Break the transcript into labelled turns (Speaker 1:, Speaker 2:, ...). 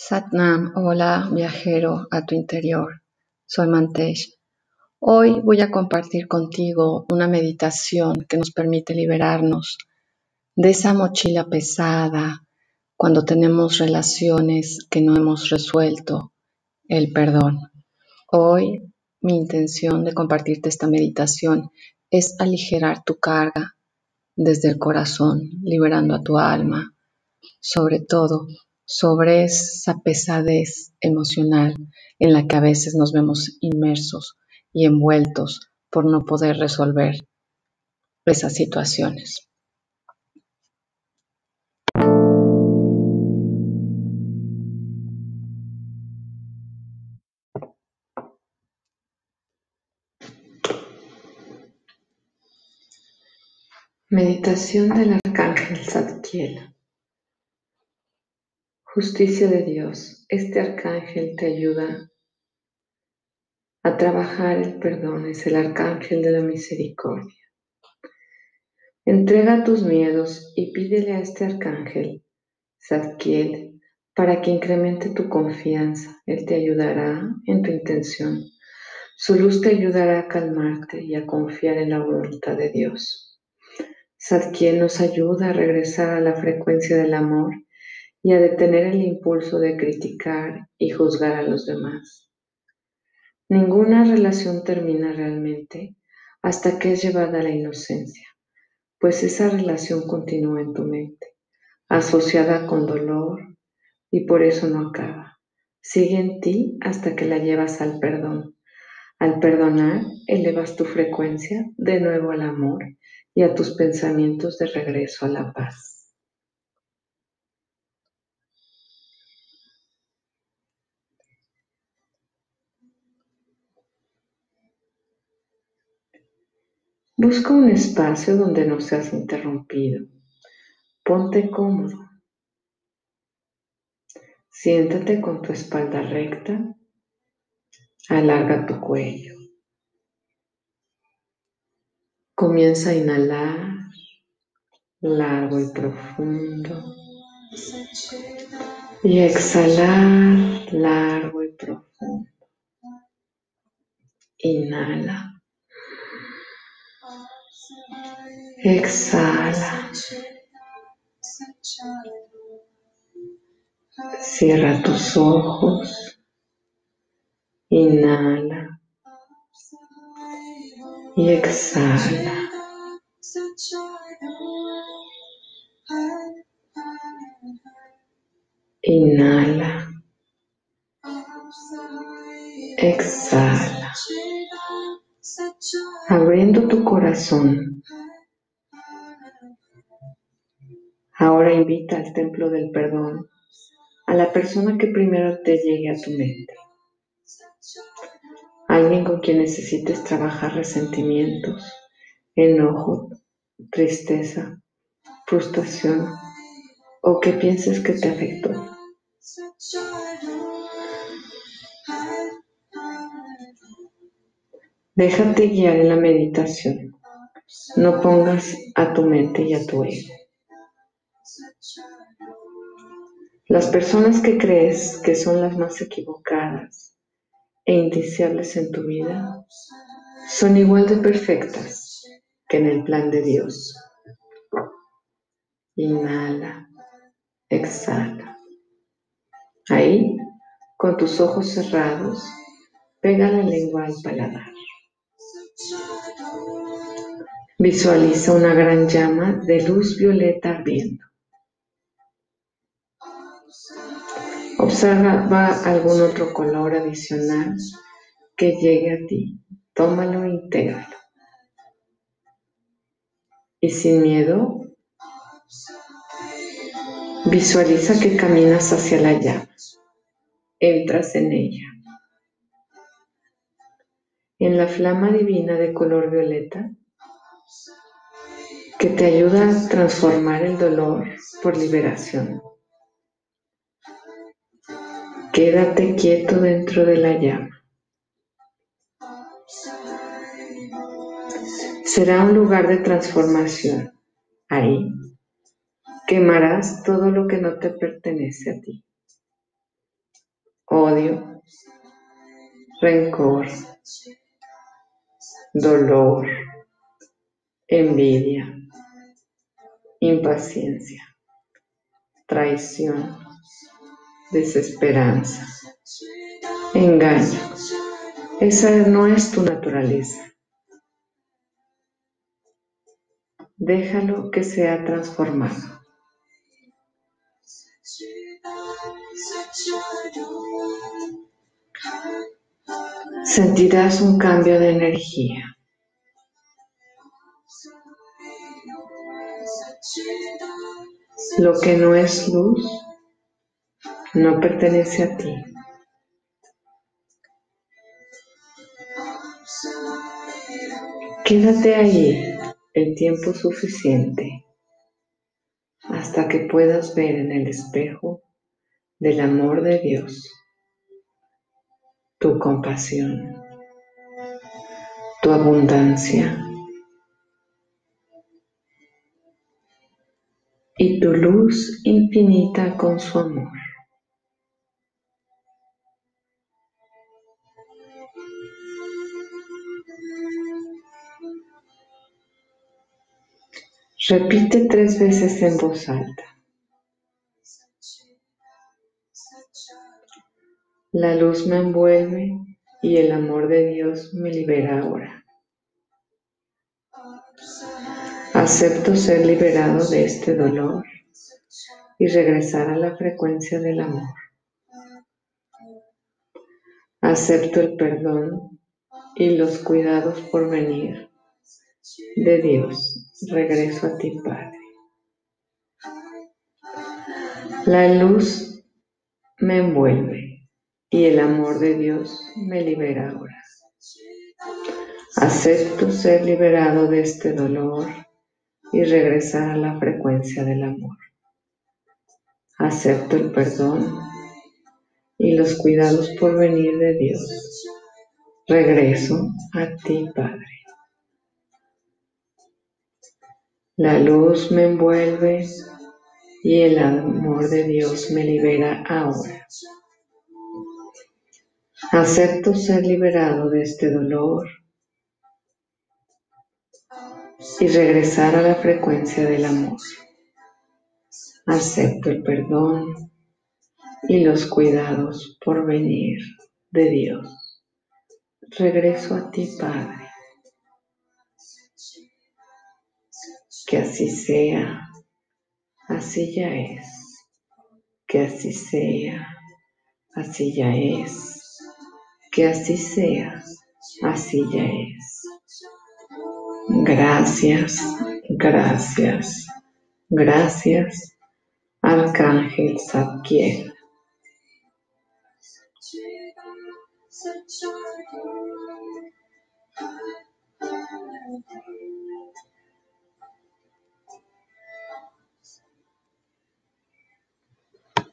Speaker 1: Satnam, hola viajero a tu interior. Soy Mantesh. Hoy voy a compartir contigo una meditación que nos permite liberarnos de esa mochila pesada cuando tenemos relaciones que no hemos resuelto, el perdón. Hoy mi intención de compartirte esta meditación es aligerar tu carga desde el corazón, liberando a tu alma, sobre todo sobre esa pesadez emocional en la que a veces nos vemos inmersos y envueltos por no poder resolver esas situaciones. Meditación del Arcángel Zadkiel. Justicia de Dios, este arcángel te ayuda a trabajar el perdón, es el arcángel de la misericordia. Entrega tus miedos y pídele a este arcángel, Zadkiel, para que incremente tu confianza. Él te ayudará en tu intención. Su luz te ayudará a calmarte y a confiar en la voluntad de Dios. Zadkiel nos ayuda a regresar a la frecuencia del amor y a detener el impulso de criticar y juzgar a los demás. Ninguna relación termina realmente hasta que es llevada a la inocencia, pues esa relación continúa en tu mente, asociada con dolor y por eso no acaba. Sigue en ti hasta que la llevas al perdón. Al perdonar, elevas tu frecuencia de nuevo al amor y a tus pensamientos de regreso a la paz. Busca un espacio donde no seas interrumpido. Ponte cómodo. Siéntate con tu espalda recta. Alarga tu cuello. Comienza a inhalar largo y profundo. Y exhalar largo y profundo. Inhala. Exhala. Cierra tus ojos. Inhala. Y exhala. Inhala. Exhala. Abriendo tu corazón Ahora invita al templo del perdón a la persona que primero te llegue a tu mente. Alguien con quien necesites trabajar resentimientos, enojo, tristeza, frustración o que pienses que te afectó. Déjate guiar en la meditación. No pongas a tu mente y a tu ego. Las personas que crees que son las más equivocadas e indiciables en tu vida son igual de perfectas que en el plan de Dios. Inhala, exhala. Ahí, con tus ojos cerrados, pega la lengua al paladar. Visualiza una gran llama de luz violeta ardiendo. Observa algún otro color adicional que llegue a ti. Tómalo e intégralo. Y sin miedo, visualiza que caminas hacia la llama. Entras en ella. En la flama divina de color violeta, que te ayuda a transformar el dolor por liberación. Quédate quieto dentro de la llama. Será un lugar de transformación. Ahí quemarás todo lo que no te pertenece a ti. odio, rencor, dolor, envidia, impaciencia, traición, desesperanza, engaño. Esa no es tu naturaleza. Déjalo que sea transformado. Sentirás un cambio de energía. Lo que no es luz no pertenece a ti. Quédate ahí el tiempo suficiente hasta que puedas ver en el espejo del amor de Dios tu compasión, tu abundancia y tu luz infinita con su amor. Repite tres veces en voz alta. La luz me envuelve y el amor de Dios me libera ahora. Acepto ser liberado de este dolor y regresar a la frecuencia del amor. Acepto el perdón y los cuidados por venir de Dios regreso a ti, Padre. La luz me envuelve y el amor de Dios me libera ahora. Acepto ser liberado de este dolor y regresar a la frecuencia del amor. Acepto el perdón y los cuidados por venir de Dios. Regreso a ti, Padre. La luz me envuelve y el amor de Dios me libera ahora. Acepto ser liberado de este dolor y regresar a la frecuencia del amor. Acepto el perdón y los cuidados por venir de Dios. Regreso a ti, Padre. que así sea, así ya es, que así sea, así ya es, que así sea, así ya es. Gracias, gracias, gracias, Arcángel Zadkiel.